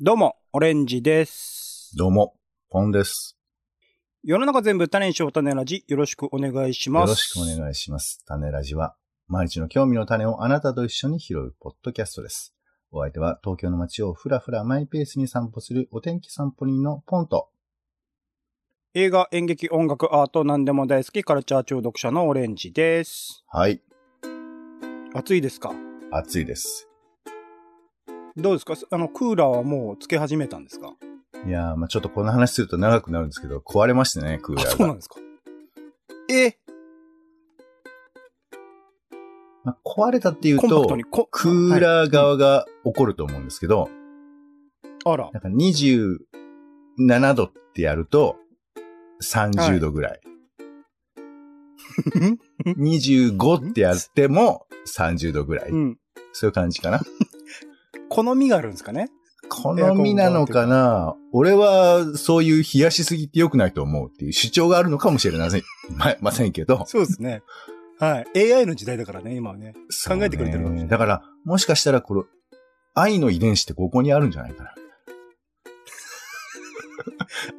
どうも、オレンジです。どうも、ポンです。世の中全部種にしよう種ラジ、よろしくお願いします。よろしくお願いします。種ラジは、毎日の興味の種をあなたと一緒に拾うポッドキャストです。お相手は東京の街をふらふらマイペースに散歩するお天気散歩人のポンと。映画、演劇、音楽、アート、何でも大好き、カルチャー中毒者のオレンジです。はい、暑いですか？暑いです。どうですか？あの、クーラーはもうつけ始めたんですか？いやー、まあちょっとこの話すると長くなるんですけど、壊れましてね、クーあ、ラーが。そうなんですかえ？まあ、壊れたっていうとコンパクトに、こクーー、ラー側が怒ると思うんですけど、はいあら。なんか27度ってやると、30度ぐらい。25ってやっても30度ぐらい。うん。そういう感じかな。好みがあるんですかね？好みなのかな？俺はそういう冷やしすぎって良くないと思うっていう主張があるのかもしれません。まませんけど。そうですね。はい。AI の時代だからね、今はね。考えてくれてるかもしれないだから、もしかしたらこの、愛の遺伝子ってここにあるんじゃないかな。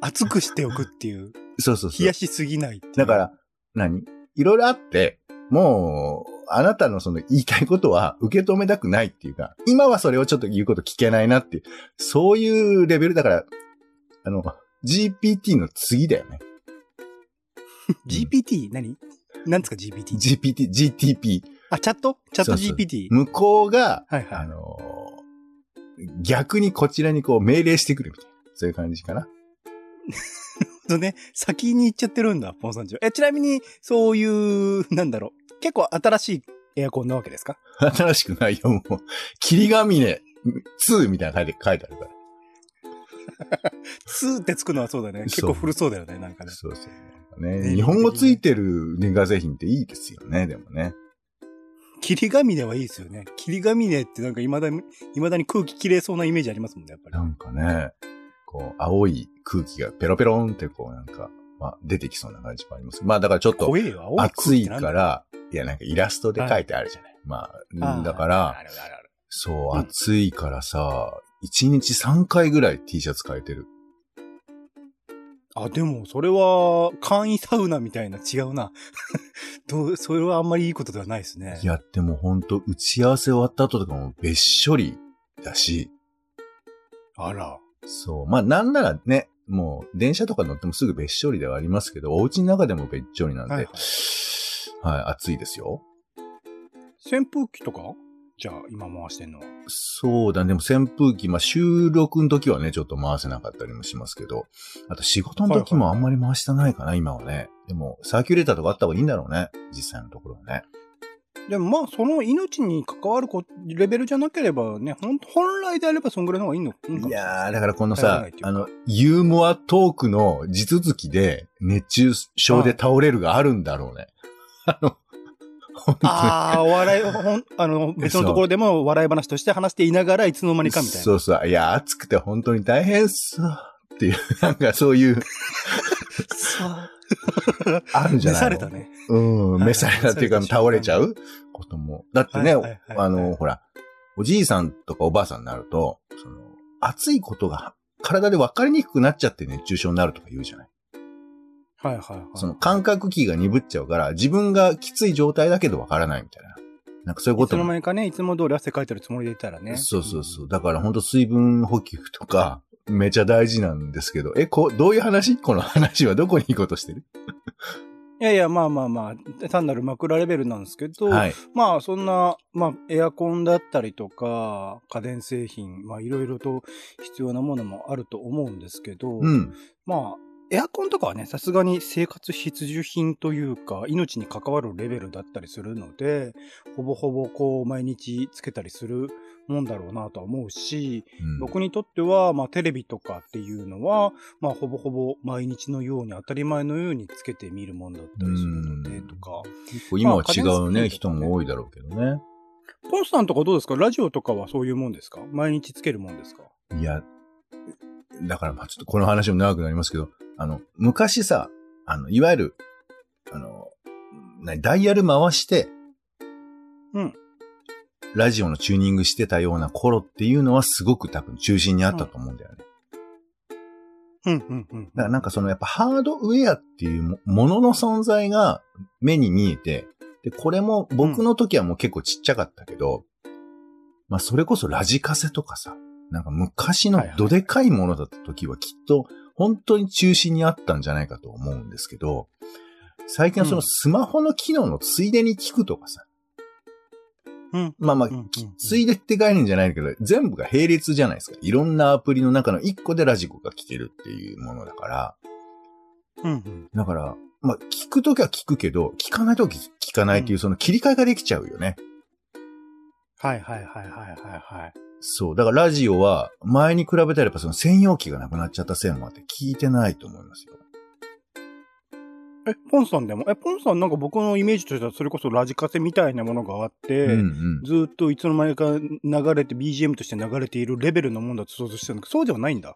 熱くしておくっていう。そうそうそう冷や。しすぎないだから、何？いろいろあって、もう、あなたのその言いたいことは受け止めたくないっていうか、今はそれをちょっと言うこと聞けないなっていう、そういうレベルだから、あの、GPT の次だよね。GPT? 何？何ですか GPT? GPT、GTP。あ、チャット？チャット GPT? 向こうが、はいはい。あのー逆にこちらにこう命令してくるみたいな。そういう感じかな。とね、先に行っちゃってるんだ、ポンさんちは。え、ちなみに、そういう、なんだろう。結構新しいエアコンなわけですか？新しくないよ、もう。霧ヶ峰2みたいな書いて書いてあるから。two ってつくのはそうだね。結構古そうだよね、なんかね。そうそう。ね、ね日本語ついてる電化製品っていいですよね、でもね。霧ヶ峰はいいですよね。霧ヶ峰ってなんか未だに、未だに空気綺麗そうなイメージありますもんね、やっぱり。なんかね、こう、青い空気がペロペロンってこうなんか、まあ出てきそうな感じもあります。まあだからちょっと暑いから、いやなんかイラストで書いてあるじゃない。まあ、だから。そう、うん暑いからさ、1日3回ぐらい T シャツ変えてる。あ、でも、それは、簡易サウナみたいな、違うな。どう、それはあんまりいいことではないですね。いや、でもほんと打ち合わせ終わった後とかもべっしょりだし、あら。そう。まあなんならね、もう電車とか乗ってもすぐべっしょりではありますけど、お家の中でもべっちょりなんで、ははいい、はい暑いですよ。扇風機とか？じゃあ、今回してんのは？そうだね。でも扇風機、まあ収録の時はね、ちょっと回せなかったりもしますけど、あと仕事の時もあんまり回してないかな、今はね。でも、サーキュレーターとかあった方がいいんだろうね。実際のところはね。でもまあ、その命に関わるこレベルじゃなければね、ほん本来であればそんぐらいの方がいいのいいやー、だからこのさあの、ユーモアトークの地続きで熱中症で倒れるがあるんだろうね。あの、本当に。ああ、お笑い、ほん、あの、別のところでも笑い話として話していながらいつの間にかみたいな。そうそう。いや、暑くて本当に大変っす。っていう、なんかそういう、あるんじゃ召ないのされたね。うん、はい召されたっていうか倒れちゃうことも。だってね、あの、ほら、おじいさんとかおばあさんになると、その、暑いことが体で分かりにくくなっちゃって熱中症になるとか言うじゃない？はいはいはい。その感覚器が鈍っちゃうから、自分がきつい状態だけど分からないみたいな。なんかそういうこいつとも。の間にかね、いつも通り汗かいてるつもりでいたらね。そうそうそう。だから本当水分補給とか、めちゃ大事なんですけど、え、こう、どういう話？この話はどこに行こうとしてる？いやいや、まあまあまあ、単なる枕レベルなんですけど、はい。まあそんな、まあエアコンだったりとか、家電製品、まあいろいろと必要なものもあると思うんですけど、うん。まあ、エアコンとかはね、さすがに生活必需品というか、命に関わるレベルだったりするので、ほぼほぼこう、毎日つけたりするもんだろうなとは思うし、うん僕にとっては、まあテレビとかっていうのは、まあほぼほぼ毎日のように当たり前のようにつけて見るもんだったりするので、うんとか。結構今は違うまあ家ね、人も多いだろうけどね。ポンスさんとかどうですか？ラジオとかはそういうもんですか？毎日つけるもんですか？いや、だからまあちょっとこの話も長くなりますけど、あの、昔さ、あの、いわゆる、あの、なダイヤル回して、うん。ラジオのチューニングしてたような頃っていうのはすごく多分中心にあったと思うんだよね。うん、うん、うん。だからなんかそのやっぱハードウェアっていうもものの存在が目に見えて、で、これも僕の時はもう結構ちっちゃかったけど、まあそれこそラジカセとかさ、なんか昔のどでかいものだった時はきっと本当に中心にあったんじゃないかと思うんですけど、最近はそのスマホの機能のついでに聞くとかさ、うん。まあまあついでって概念じゃないけど、全部が並列じゃないですか。いろんなアプリの中の一個でラジコが聞けるっていうものだから、うん、うん。だから、まあ、聞くときは聞くけど、聞かないとき聞かないっていう、その切り替えができちゃうよね。はい、はい、はい、はい、はい、はい。そう。だからラジオは、前に比べたらやっぱその専用機がなくなっちゃったせいもあって、聞いてないと思いますよ。え、ポンさんでも？え、ポンさんなんか僕のイメージとしてはそれこそラジカセみたいなものがあって、うんうん。ずーっといつの間にか流れて BGM として流れているレベルのもんだと想像してたんだけど、そうではないんだ。あ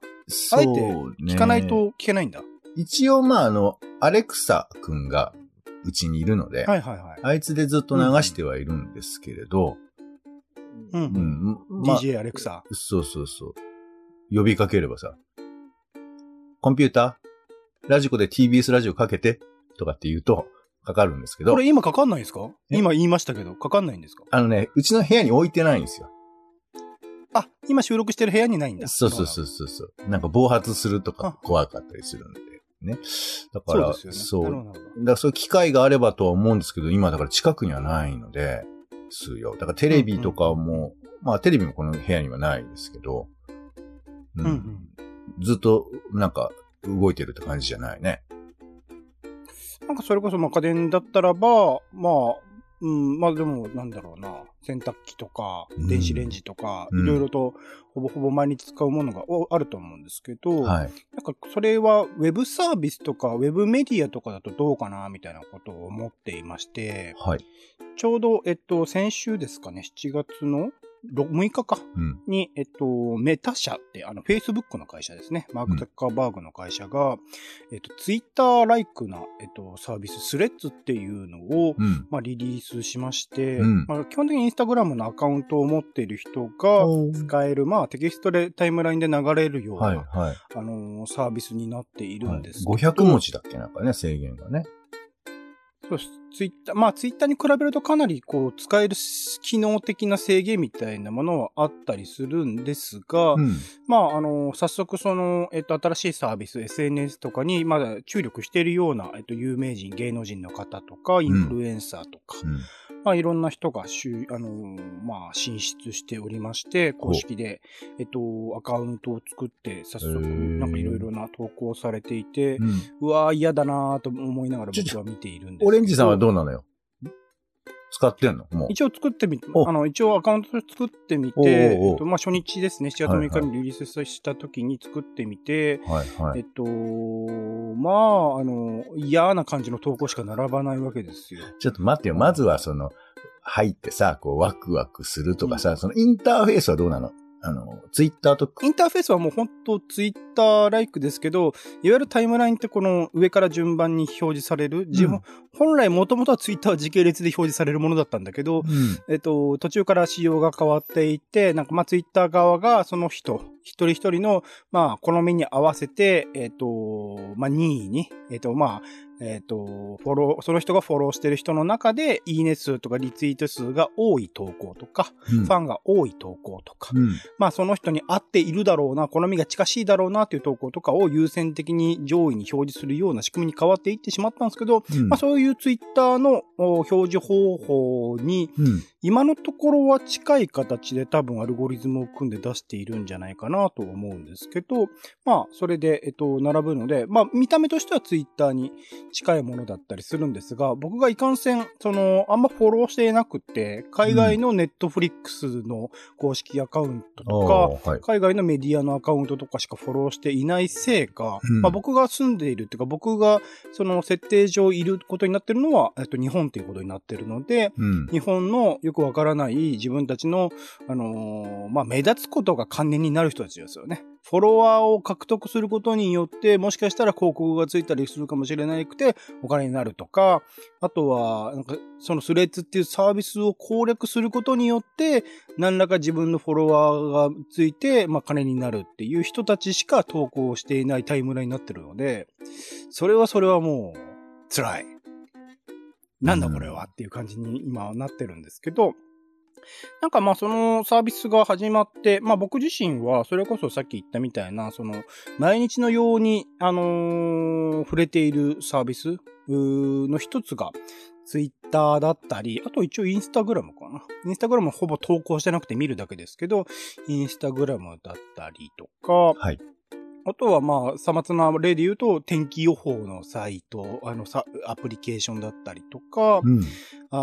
えてそうね。聞かないと聞けないんだ。一応、まあ、あの、アレクサくんがうちにいるので、はいはいはい。あいつでずっと流してはいるんですけれど、うん。うん。まあ DJ アレクサ。そうそうそう。呼びかければさ、コンピューター？ラジコで TBS ラジオかけてとかって言うと、かかるんですけどこ、れ今かかんないんですか？え？今言いましたけど、かかんないんですか？あのね、うちの部屋に置いてないんですよ。あ、今収録してる部屋にないんだ。そうそうそうそうそう。なんか暴発するとか怖かったりするんで、ね。だから、そうね。そうだからそういう機会があればとは思うんですけど、今だから近くにはないので、すよ。だからテレビとかも、まあテレビもこの部屋にはないですけど、ううんうん。ずっとなんか動いてるって感じじゃないね。なんかそれこそまあ家電だったらば、まあ、うん、まあでもなんだろうな、洗濯機とか、うん電子レンジとか、うんいろいろとほぼほぼ毎日使うものがおあると思うんですけど、はい。なんかそれはウェブサービスとかウェブメディアとかだとどうかなみたいなことを思っていまして、はい。ちょうど、えっと、先週ですかね、7月のろ6日か。うん。に、えっと、メタ社って、あの、Facebook の会社ですね。マーク・ザッカーバーグの会社が、えっと、Twitter ライクな、えっと、サービス、スレッズっていうのを、うん。まあ、リリースしまして、うんまあ、基本的にインスタグラムのアカウントを持っている人が使える、まあ、テキストでタイムラインで流れるような、はい、はい。あのーサービスになっているんですけど、500文字だっけなんかね、制限がね。そうです。ツイッター、まあツイッターに比べるとかなりこう使える機能的な制限みたいなものはあったりするんですが、うん。まああの、早速その、えっと、新しいサービス、SNS とかにまだ注力しているような、えっと、有名人、芸能人の方とか、インフルエンサーとか、うん。まあいろんな人がしゅ、あのーまあ進出しておりまして、公式で、えっと、アカウントを作って、早速、なんかいろいろな投稿されていて、うん。うわー嫌だなーと思いながら僕は見ているんですけどオレンジさんはどうなのよ？使ってんの？もう。一応作ってみ、おあの、一応アカウント作ってみて、おうおうおうえっと、まあ、初日ですね、7月6日はいにリリースした時に作ってみて、はいはい。えっと、まあ、あの、嫌な感じの投稿しか並ばないわけですよ。ちょっと待ってよ。まずはその、入ってさ、こう、ワクワクするとかさ、そのインターフェースはどうなの？あの、ツイッターとか？インターフェースはもう本当ツイッターライクですけど、いわゆるタイムラインってこの上から順番に表示される、自分、本来もともとはツイッターは時系列で表示されるものだったんだけど、うん。えっと、途中から仕様が変わっていって、なんかまあツイッター側がその人、一人一人の、まあ、好みに合わせて、えっと、まあ、任意に、えっと、まあ、えっと、フォロー、その人がフォローしてる人の中で、いいね数とかリツイート数が多い投稿とか、うんファンが多い投稿とか、うん。まあその人に合っているだろうな、好みが近しいだろうなという投稿とかを優先的に上位に表示するような仕組みに変わっていってしまったんですけど、うんまあそういうツイッターのお表示方法にうん。今のところは近い形で多分アルゴリズムを組んで出しているんじゃないかなと思うんですけど、まあそれで、えっと、並ぶので、まあ見た目としてはツイッターに近いものだったりするんですが、僕がいかんせん、その、あんまフォローしていなくて、海外のネットフリックスの公式アカウントとか。海外のメディアのアカウントとかしかフォローしていないせいか、うんまあ、僕が住んでいるっていうか、僕がその設定上いることになってるのは、えっと、日本ということになってるので、うん。日本のよくわからない自分たちの、あのーまあ、目立つことが関連になる人たちですよね。フォロワーを獲得することによって、もしかしたら広告がついたりするかもしれなくて、お金になるとか、あとは、なんか、そのスレッズっていうサービスを攻略することによって、何らか自分のフォロワーがついて、まあ、金になるっていう人たちしか投稿していないタイムラインになってるので、それはそれはもう、辛い。なんだこれはっていう感じに今なってるんですけど、なんかまあそのサービスが始まって、まあ僕自身はそれこそさっき言ったみたいな、その毎日のように、あのー、触れているサービスの一つが、ツイッターだったり、あと一応インスタグラムかな。インスタグラムほぼ投稿してなくて見るだけですけど、インスタグラムだったりとか、はい。あとはまあ、さまつな例で言うと、天気予報のサイト、あのさ、アプリケーションだったりとか、うん、あ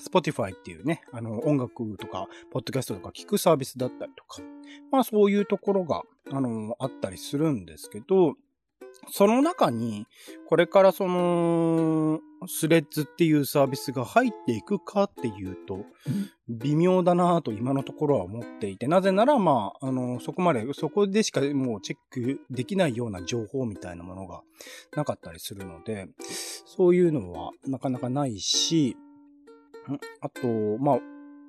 Spotify っていうね、あの、音楽とか、ポッドキャストとか聞くサービスだったりとか、まあそういうところが、あの、あったりするんですけど、その中に、これからその、スレッズっていうサービスが入っていくかっていうと、微妙だなと今のところは思っていて、なぜならまあ、あの、そこまで、そこでしかもうチェックできないような情報みたいなものがなかったりするので、そういうのはなかなかないし、あと、まあ、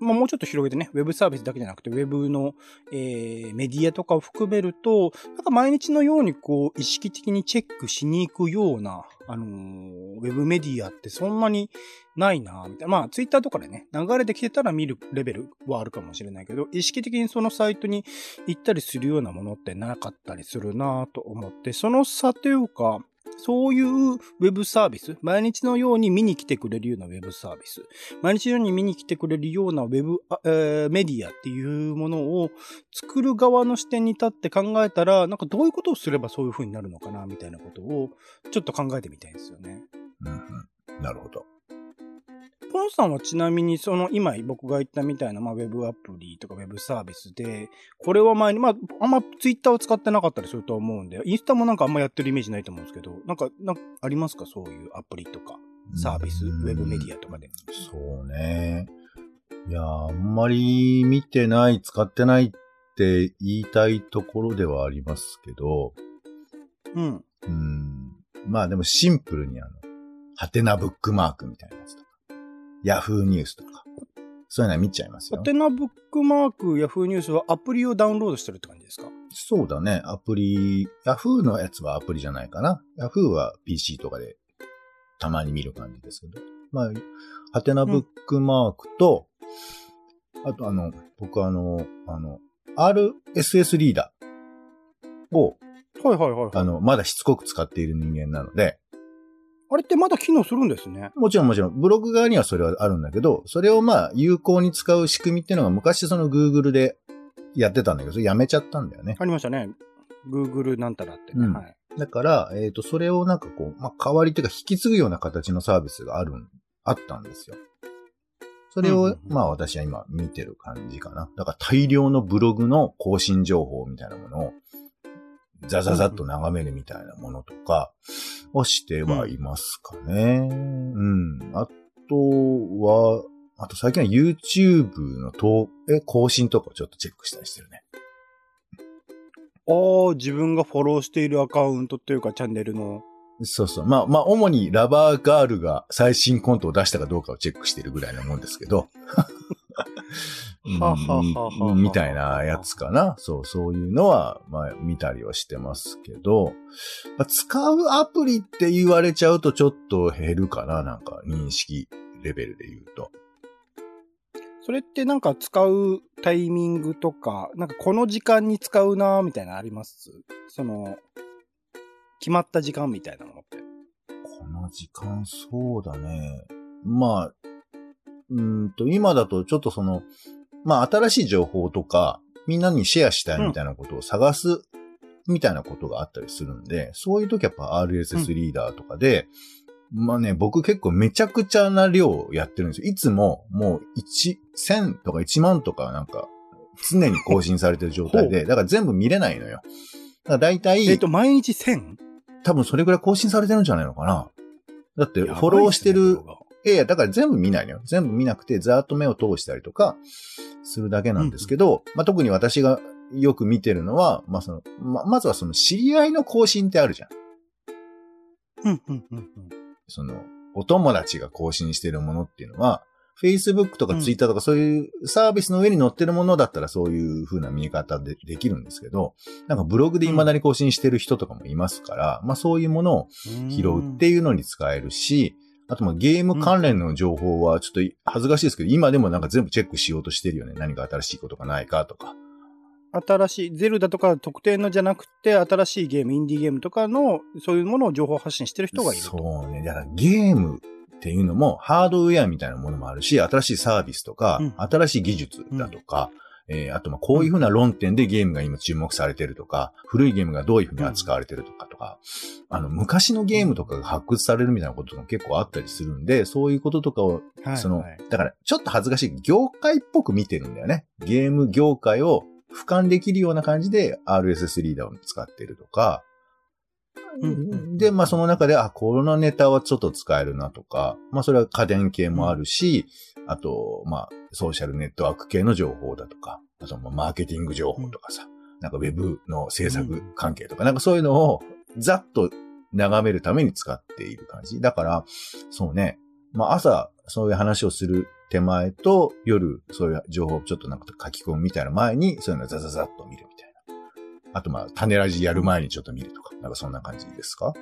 まあ、もうちょっと広げてね、ウェブサービスだけじゃなくて、ウェブの、えー、メディアとかを含めると、なんか毎日のようにこう、意識的にチェックしに行くような、あのー、ウェブメディアってそんなにないなみたいな。まあ、ツイッターとかでね、流れてきてたら見るレベルはあるかもしれないけど、意識的にそのサイトに行ったりするようなものってなかったりするなと思って、その差というか、そういうウェブサービス、毎日のように見に来てくれるようなウェブサービス、毎日のように見に来てくれるようなウェブ、えー、メディアっていうものを作る側の視点に立って考えたら、なんかどういうことをすればそういう風になるのかな、みたいなことをちょっと考えてみたいんですよね。うん、なるほど。ポンさんはちなみに、その今僕が言ったみたいな、まあ、ウェブアプリとかウェブサービスで、これは前に、まあ、あんまツイッターを使ってなかったりすると思うんで、インスタもなんかあんまやってるイメージないと思うんですけど、なんか、なんかありますか？そういうアプリとか、サービス、ウェブメディアとかで。そうね。いや、あんまり見てない、使ってないって言いたいところではありますけど、うん。うん。まあでもシンプルにあの、ハテナブックマークみたいなやつとヤフーニュースとか。そういうのは見ちゃいますよ。ハテナブックマーク、ヤフーニュースはアプリをダウンロードしてるって感じですか？そうだね。アプリ、ヤフーのやつはアプリじゃないかな。ヤフーは PC とかでたまに見る感じですけど。まあ、ハテナブックマークと、うん、あとあの、僕あの、あの、RSS リーダーを、はいはいはい、はい、あの、まだしつこく使っている人間なので、あれってまだ機能するんですね。もちろんもちろん。ブログ側にはそれはあるんだけど、それをまあ、有効に使う仕組みっていうのが昔その Google でやってたんだけど、それやめちゃったんだよね。ありましたね。Google なんたらってね。うん、はい。だから、えっ、ー、と、それをなんかこう、まあ、代わりっていうか引き継ぐような形のサービスがある、あったんですよ。それを、まあ私は今見てる感じかな。だから大量のブログの更新情報みたいなものをザザザッと眺めるみたいなものとかをしてはいますかね。うん。あとは、あと最近は YouTube の投え更新とかをちょっとチェックしたりしてるね。ああ、自分がフォローしているアカウントっていうかチャンネルの。そうそう。まあ、まあ、主にラバーガールが最新コントを出したかどうかをチェックしてるぐらいなもんですけど。はははみたいなやつかな。そう、そういうのは、まあ、見たりはしてますけど、まあ、使うアプリって言われちゃうとちょっと減るかな、なんか認識レベルで言うと。それってなんか使うタイミングとか、なんかこの時間に使うなみたいなのあります？その、決まった時間みたいなのって。この時間、そうだね。まあ、うんと、今だとちょっとその、まあ新しい情報とか、みんなにシェアしたいみたいなことを探す、みたいなことがあったりするんで、そういう時やっぱ RSS リーダーとかで、うん、まあね、僕結構めちゃくちゃな量やってるんですよ。いつももう1、1000とか1万とかなんか、常に更新されてる状態で、だから全部見れないのよ。だから大体、えっと、毎日 1000? 多分それぐらい更新されてるんじゃないのかな。だって、フォローしてるいやいや、だから全部見ないのよ。全部見なくて、ざーっと目を通したりとか、するだけなんですけど、うんうん、まあ、特に私がよく見てるのは、まあ、その、ま、まずはその知り合いの更新ってあるじゃん。うん、うん、うん。その、お友達が更新してるものっていうのは、Facebook とか Twitter とかそういうサービスの上に載ってるものだったらそういう風な見え方でできるんですけど、なんかブログで未だに更新してる人とかもいますから、まあそういうものを拾うっていうのに使えるし、あとまあゲーム関連の情報はちょっと恥ずかしいですけど、今でもなんか全部チェックしようとしてるよね。何か新しいことがないかとか。新しい、ゼルダとか特定のじゃなくて、新しいゲーム、インディーゲームとかの、そういうものを情報発信してる人がいると。そうね。だからゲームっていうのもハードウェアみたいなものもあるし、新しいサービスとか、うん新しい技術だとか、えーあとまあこういうふうな論点でゲームが今注目されてるとか、古いゲームがどういうふうに扱われてるとかとか、あの昔のゲームとかが発掘されるみたいなことも結構あったりするんで、そういうこととかをはいその、はい。だから、ちょっと恥ずかしい、業界っぽく見てるんだよね。ゲーム業界を俯瞰できるような感じで RSS リーダーを使ってるとか、うんで、まあその中で、あ、このネタはちょっと使えるなとか、まあそれは家電系もあるし、あと、まあソーシャルネットワーク系の情報だとか、あとまあマーケティング情報とかさ、なんかウェブの制作関係とか、なんかそういうのをざっと眺めるために使っている感じ。だから、そうね、まあ朝そういう話をする手前と夜そういう情報をちょっとなんか書き込むみたいな前にそういうのをザザザッと見る。あとまあ種ラジやる前にちょっと見るとか、なんかそんな感じですか？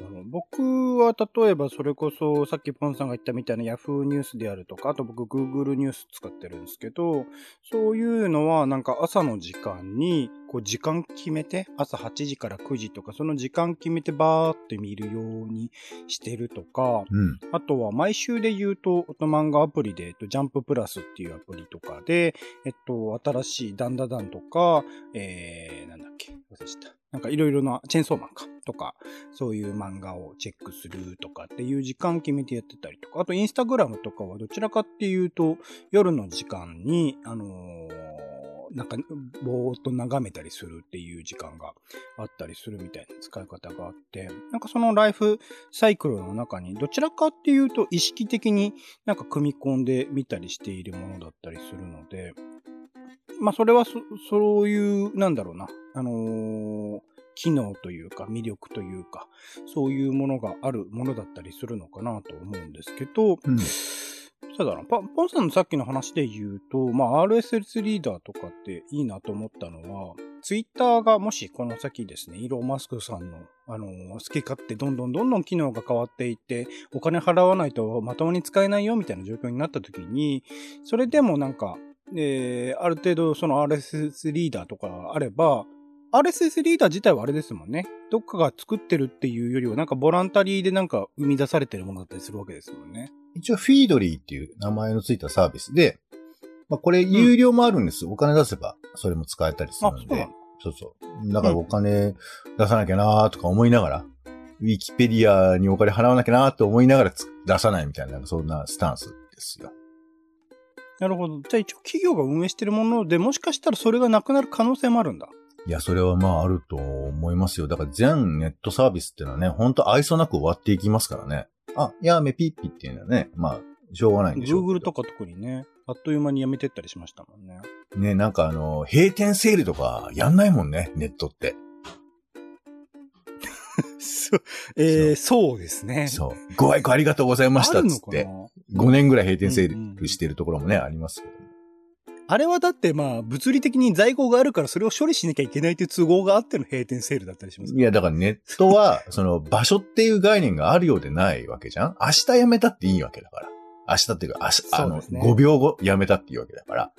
あの僕は例えばそれこそさっきポンさんが言ったみたいな Yahoo! ニュースであるとか、あと僕 Google ニュース使ってるんですけど、そういうのはなんか朝の時間にこう時間決めて、朝8時から9時とかその時間決めてバーって見るようにしてるとか、うん。あとは毎週で言うと、オト漫画アプリで、えっと、ジャンププラスっていうアプリとかで、えっと、新しいダンダダンとか、えー、なんだっけ、忘れちゃった。なんかいろいろな、チェーンソーマンか、とか、そういう漫画をチェックするとかっていう時間決めてやってたりとか、あとインスタグラムとかはどちらかっていうと、夜の時間に、あのーなんか、ぼーっと眺めたりするっていう時間があったりするみたいな使い方があって、なんかそのライフサイクルの中にどちらかっていうと意識的になんか組み込んでみたりしているものだったりするので、まあそれはそそういう、なんだろうな、あのー機能というか魅力というか、そういうものがあるものだったりするのかなと思うんですけど、うん。そうだな。ポンさんのさっきの話で言うと、まあ、RSS リーダーとかっていいなと思ったのは、ツイッターがもしこの先ですね、イーロン・マスクさんの、あのー好き勝手どんどんどんどん機能が変わっていって、お金払わないとまともに使えないよみたいな状況になった時に、それでもなんか、えーある程度その RSS リーダーとかあれば、RSS リーダー自体はあれですもんね。どっかが作ってるっていうよりは、なんかボランタリーでなんか生み出されてるものだったりするわけですもんね。一応、フィードリーっていう名前のついたサービスで、まあ、これ有料もあるんです。お金出せば、それも使えたりするあ、んでそう。そう。だからお金出さなきゃなーとか思いながら、ウィキペディアにお金払わなきゃなーって思いながらつ出さないみたいな、そんなスタンスですよ。なるほど。じゃあ一応企業が運営してるもので、もしかしたらそれがなくなる可能性もあるんだ。いや、それはまああると思いますよ。だから全ネットサービスってのはね、ほんと愛想なく終わっていきますからね。あ、やめピッピっていうのはね、まあ、しょうがないんでしょう。Google とか特にね、あっという間にやめてったりしましたもんね。ね、なんかあの、閉店セールとかやんないもんね、ネットって。そう、えー、そうですね。そう。ご愛顧ありがとうございましたっつって、な？5年ぐらい閉店セールしてるところもね、ありますけど。あれはだってまあ、物理的に在庫があるからそれを処理しなきゃいけないという都合があっての閉店セールだったりしますいや、だからネットは、その場所っていう概念があるようでないわけじゃん明日辞めたっていいわけだから。明日っていうか、明日、あの、そうですね5秒後辞めたっていうわけだから。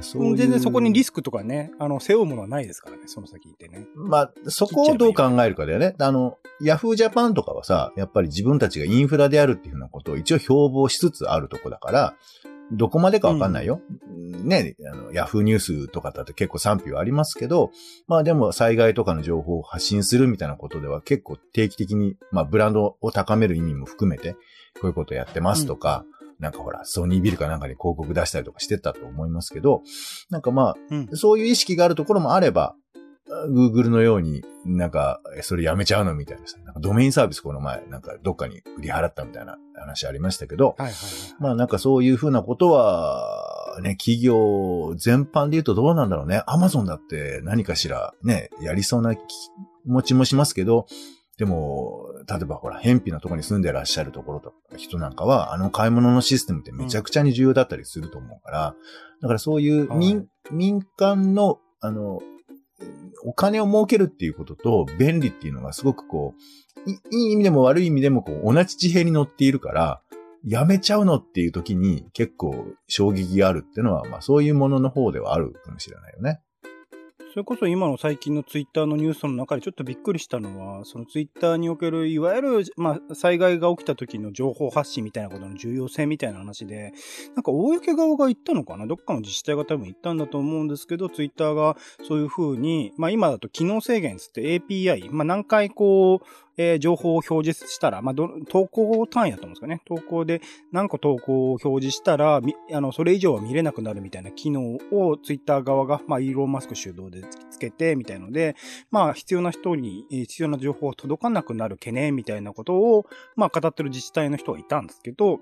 そういう全然そこにリスクとかね、あの、背負うものはないですからね、その先行ってね。まあ、そこをどう考えるかだよね。あの、ヤフージャパンとかはさ、やっぱり自分たちがインフラであるっていうふうなことを一応標榜しつつあるとこだから、どこまでかわかんないよ。ね、あの、ヤフーニュースとかだと結構賛否はありますけど、まあでも災害とかの情報を発信するみたいなことでは結構定期的に、まあブランドを高める意味も含めて、こういうことやってますとか、なんかほら、ソニービルかなんかに広告出したりとかしてたと思いますけど、なんかまあ、うん。そういう意識があるところもあれば、Google のようになんか、えそれやめちゃうのみたいなさ、なんかドメインサービスこの前、なんかどっかに売り払ったみたいな話ありましたけど、はいはいはい。まあなんかそういうふうなことは、ね、企業全般で言うとどうなんだろうね。アマゾンだって何かしらね、やりそうな気持ちもしますけど、でも、例えばほら、偏僻なところに住んでらっしゃるところとか、人なんかは、あの買い物のシステムってめちゃくちゃに重要だったりすると思うから、だからそういう民はい、民間の、あの、お金を儲けるっていうことと便利っていうのがすごくこう、いい意味でも悪い意味でもこう同じ地平に乗っているから、やめちゃうのっていう時に結構衝撃があるっていうのは、まあそういうものの方ではあるかもしれないよね。それこそ今の最近のツイッターのニュースの中でちょっとびっくりしたのは、そのツイッターにおける、いわゆる、まあ、災害が起きた時の情報発信みたいなことの重要性みたいな話で、なんか、公側が言ったのかな？どっかの自治体が多分言ったんだと思うんですけど、ツイッターがそういう風に、まあ今だと機能制限つって API、まあ何回こう、えー、情報を表示したら、まあ、投稿単位だと思うんですかね。投稿で何個投稿を表示したら、あの、それ以上は見れなくなるみたいな機能をツイッター側が、まあ、イーロン・マスク主導でつけて、みたいので、まあ、必要な人に、必要な情報が届かなくなる懸念みたいなことを、まあ、語ってる自治体の人はいたんですけど、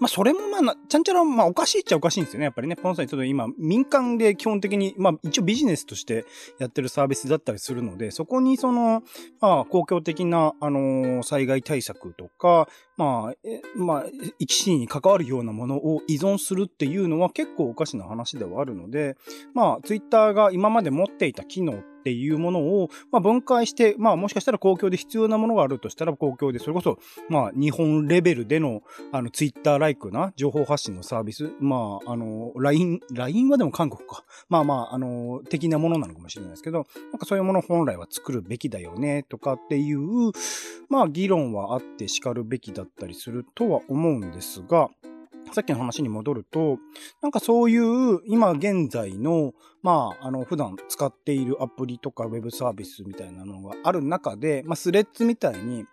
まあ、それもまあ、ちゃんちゃら、まあ、おかしいっちゃおかしいんですよね。やっぱりね、ポンさんにちょっと今、民間で基本的に、まあ、一応ビジネスとしてやってるサービスだったりするので、そこにその、まあ、公共的な、あの、災害対策とか、まあ、え、まあ、生き死に関わるようなものを依存するっていうのは結構おかしな話ではあるので、まあ、ツイッターが今まで持っていた機能っていうものを、まあ、分解して、まあ、もしかしたら公共で必要なものがあるとしたら公共で、それこそ、まあ、日本レベルでの、あの、ツイッターライクな情報発信のサービス、まあ、あの、LINE、LINE はでも韓国か。まあまあ、あの、的なものなのかもしれないですけど、なんかそういうもの本来は作るべきだよね、とかっていう、まあ、議論はあって叱るべきだったりするとは思うんですが、さっきの話に戻ると、なんかそういう今現在のまあ、あの、普段使っているアプリとかウェブサービスみたいなのがある中で、まあ、スレッズみたいに、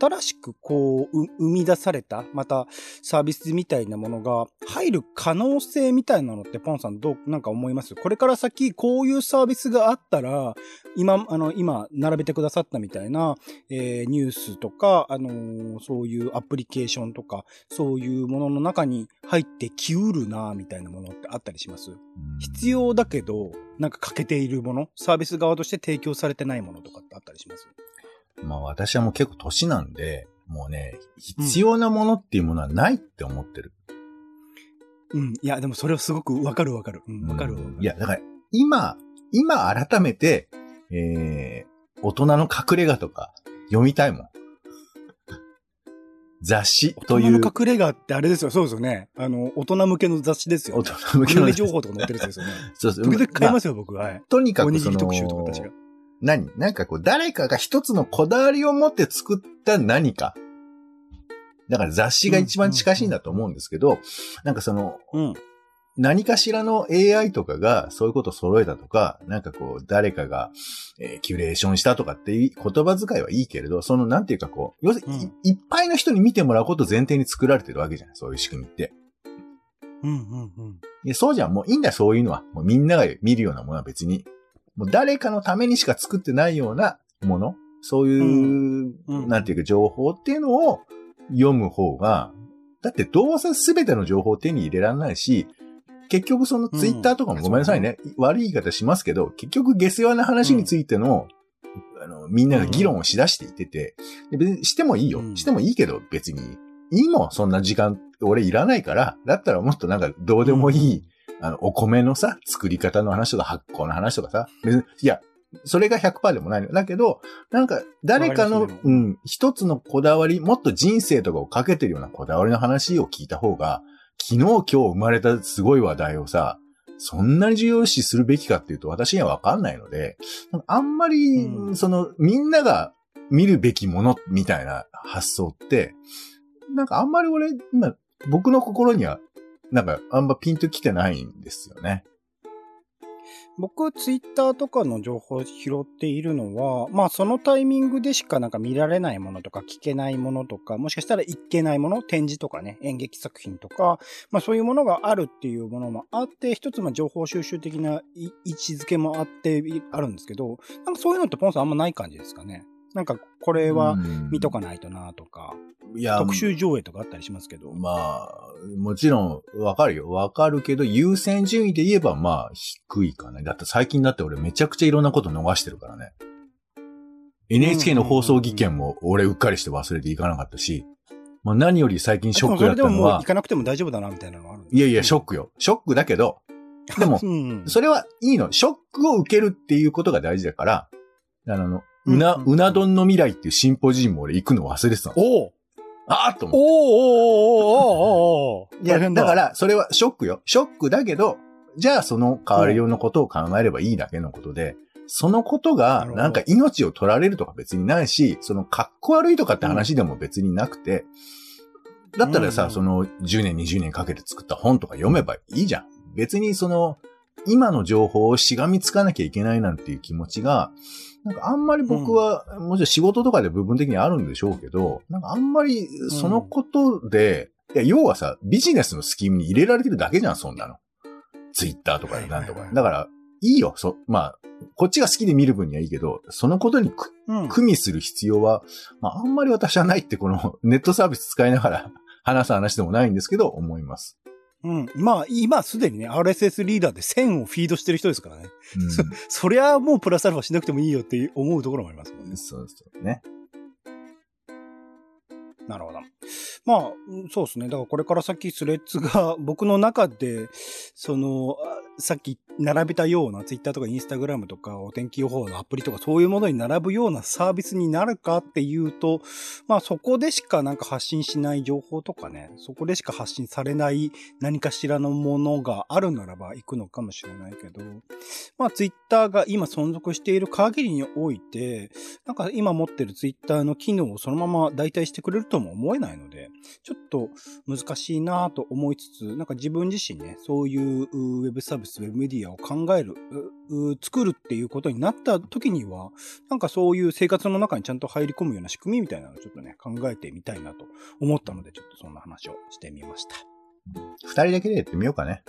新しくこう、生み出された、また、サービスみたいなものが入る可能性みたいなのって、ポンさんどう、なんか思います？これから先、こういうサービスがあったら、今、あの、今、並べてくださったみたいな、えー、ニュースとか、あのー、そういうアプリケーションとか、そういうものの中に入ってきうるな、みたいなものってあったりします？必要だけど、ど、なんか欠けているもの、サービス側として提供されてないものとかってあったりします？まあ私はもう結構年なんで、もうね、必要なものっていうものはないって思ってる。うん。いや、でもそれはすごくわかるわかる。うん、わかるわかる。いや、だから今、今改めて、えー、大人の隠れ家とか読みたいもん。雑誌という。大人の隠れ家ってあれですよ。そうですよね。あの、大人向けの雑誌ですよ。大人向けの。情報とか載ってるやつですよね。そうそう。時々買いますよ、僕。はい。とにかくその。特集とか確か。何？なんかこう、誰かが一つのこだわりを持って作った何か。だから雑誌が一番近しいんだと思うんですけど、なんかその、うん、何かしらの AI とかがそういうことを揃えたとか、なんかこう、誰かが、えー、キュレーションしたとかっていう言葉遣いはいいけれど、その、なんていうかこう、要するに、うん、いっぱいの人に見てもらうことを前提に作られてるわけじゃない、そういう仕組みって。うんうんうん。そうじゃん。もういいんだ、そういうのは。もうみんなが見るようなものは別に。もう誰かのためにしか作ってないようなもの、そういう、うんうん、なんていうか情報っていうのを読む方が、だってどうせ全ての情報を手に入れられないし、結局そのツイッターとかもごめんなさいね、うん、悪い言い方しますけど、結局下世話な話についての、うん、あの、みんなが議論をしだしていてて、別にしてもいいよ、してもいいけど別に、いいもん、そんな時間、俺いらないから、だったらもっとなんかどうでもいい、あの、お米のさ、作り方の話とか発酵の話とかさ、いや、それが100%でもないの。だけど、なんか、誰かの、うん、一つのこだわり、もっと人生とかをかけてるようなこだわりの話を聞いた方が、昨日今日生まれたすごい話題をさ、そんなに重要視するべきかっていうと私にはわかんないので、あんまり、うん、その、みんなが見るべきものみたいな発想って、なんかあんまり俺、今、僕の心には、なんかあんまピンと来てないんですよね。僕、ツイッターとかの情報を拾っているのは、まあそのタイミングでしかなんか見られないものとか聞けないものとか、もしかしたらいけないもの、展示とかね、演劇作品とか、まあそういうものがあるっていうものもあって、一つま情報収集的な位置づけもあってあるんですけど、なんかそういうのってポンさんあんまない感じですかね？なんかこれは見とかないとなとか、いや、特集上映とかあったりしますけど。まあ、もちろん、わかるよ。わかるけど、優先順位で言えば、まあ、低いかな。だって最近だって俺めちゃくちゃいろんなこと逃してるからね。NHK の放送技研も俺うっかりして忘れていかなかったし、まあ何より最近ショックだったのはでもそれでももう行、かなくても大丈夫だな、みたいなのあるいやいや、ショックよ。ショックだけど、でも うん。それはいいの。ショックを受けるっていうことが大事だから、あの、うな、うな丼の未来っていうシンポジウム俺行くの忘れてたの。おおあーっと思って。おおおおおおいや、だから、それはショックよ。ショックだけど、じゃあその代わり用のことを考えればいいだけのことで、そのことが、なんか命を取られるとか別にないし、その格好悪いとかって話でも別になくて、だったらさ、うんその10年、20年かけて作った本とか読めばいいじゃん。別にその、今の情報をしがみつかなきゃいけないなんていう気持ちが、なんかあんまり僕は、もちろん仕事とかで部分的にあるんでしょうけど、なんかあんまりそのことで、いや、要はさ、ビジネスのスキームに入れられてるだけじゃん、そんなの。ツイッターとかでなんとか。だから、いいよ、そ、まあ、こっちが好きで見る分にはいいけど、そのことにく、うん。組みする必要は、まあ、あんまり私はないって、この ネットサービス使いながら話す話でもないんですけど、思います。うん。まあ、今すでにね、RSS リーダーで1000をフィードしてる人ですからね。うんそそりゃもうプラスアルファしなくてもいいよって思うところもありますもんね。そうそうね。なるほど。まあ、うんそうですね。だからこれから先スレッズが僕の中で、その、あさっき並べたようなツイッターとかインスタグラムとかお天気予報のアプリとかそういうものに並ぶようなサービスになるかっていうと、まあそこでしかなんか発信しない情報とかね、そこでしか発信されない何かしらのものがあるならば行くのかもしれないけど、まあツイッターが今存続している限りにおいて、なんか今持ってるツイッターの機能をそのまま代替してくれるとも思えないので、ちょっと難しいなぁと思いつつ、なんか自分自身ね、そういううウェブサービス、ウェブメディアを考える、作るっていうことになった時には、なんかそういう生活の中にちゃんと入り込むような仕組みみたいなのをちょっとね、考えてみたいなと思ったので、ちょっとそんな話をしてみました。二人だけでやってみようかね。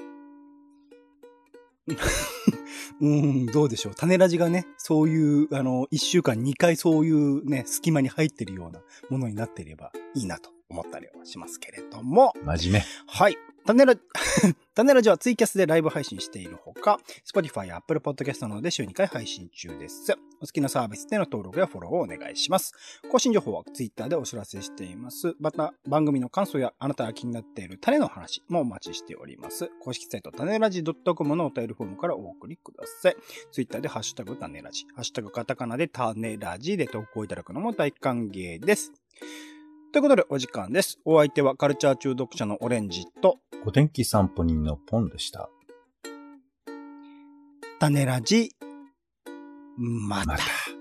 うーん、どうでしょう。種ラジがね、そういう、あの、一週間2回そういうね、隙間に入ってるようなものになっていればいいなと思ったりはしますけれども、真面はい。種ラジ、種ラジはツイキャスでライブ配信しているほか、Spotify や Apple Podcast などで週2回配信中です。お好きなサービスでの登録やフォローをお願いします。更新情報は Twitter でお知らせしています。また、番組の感想やあなたが気になっている種の話もお待ちしております。公式サイト種ラジ .com のお便りフォームからお送りください。Twitter でハッシュタグ種ラジ、ハッシュタグカタカナで種ラジで投稿いただくのも大歓迎です。ということでお時間です。お相手はカルチャー中毒者のオレンジと、目。お天気散歩人のポンでした。種ラジ、また。また。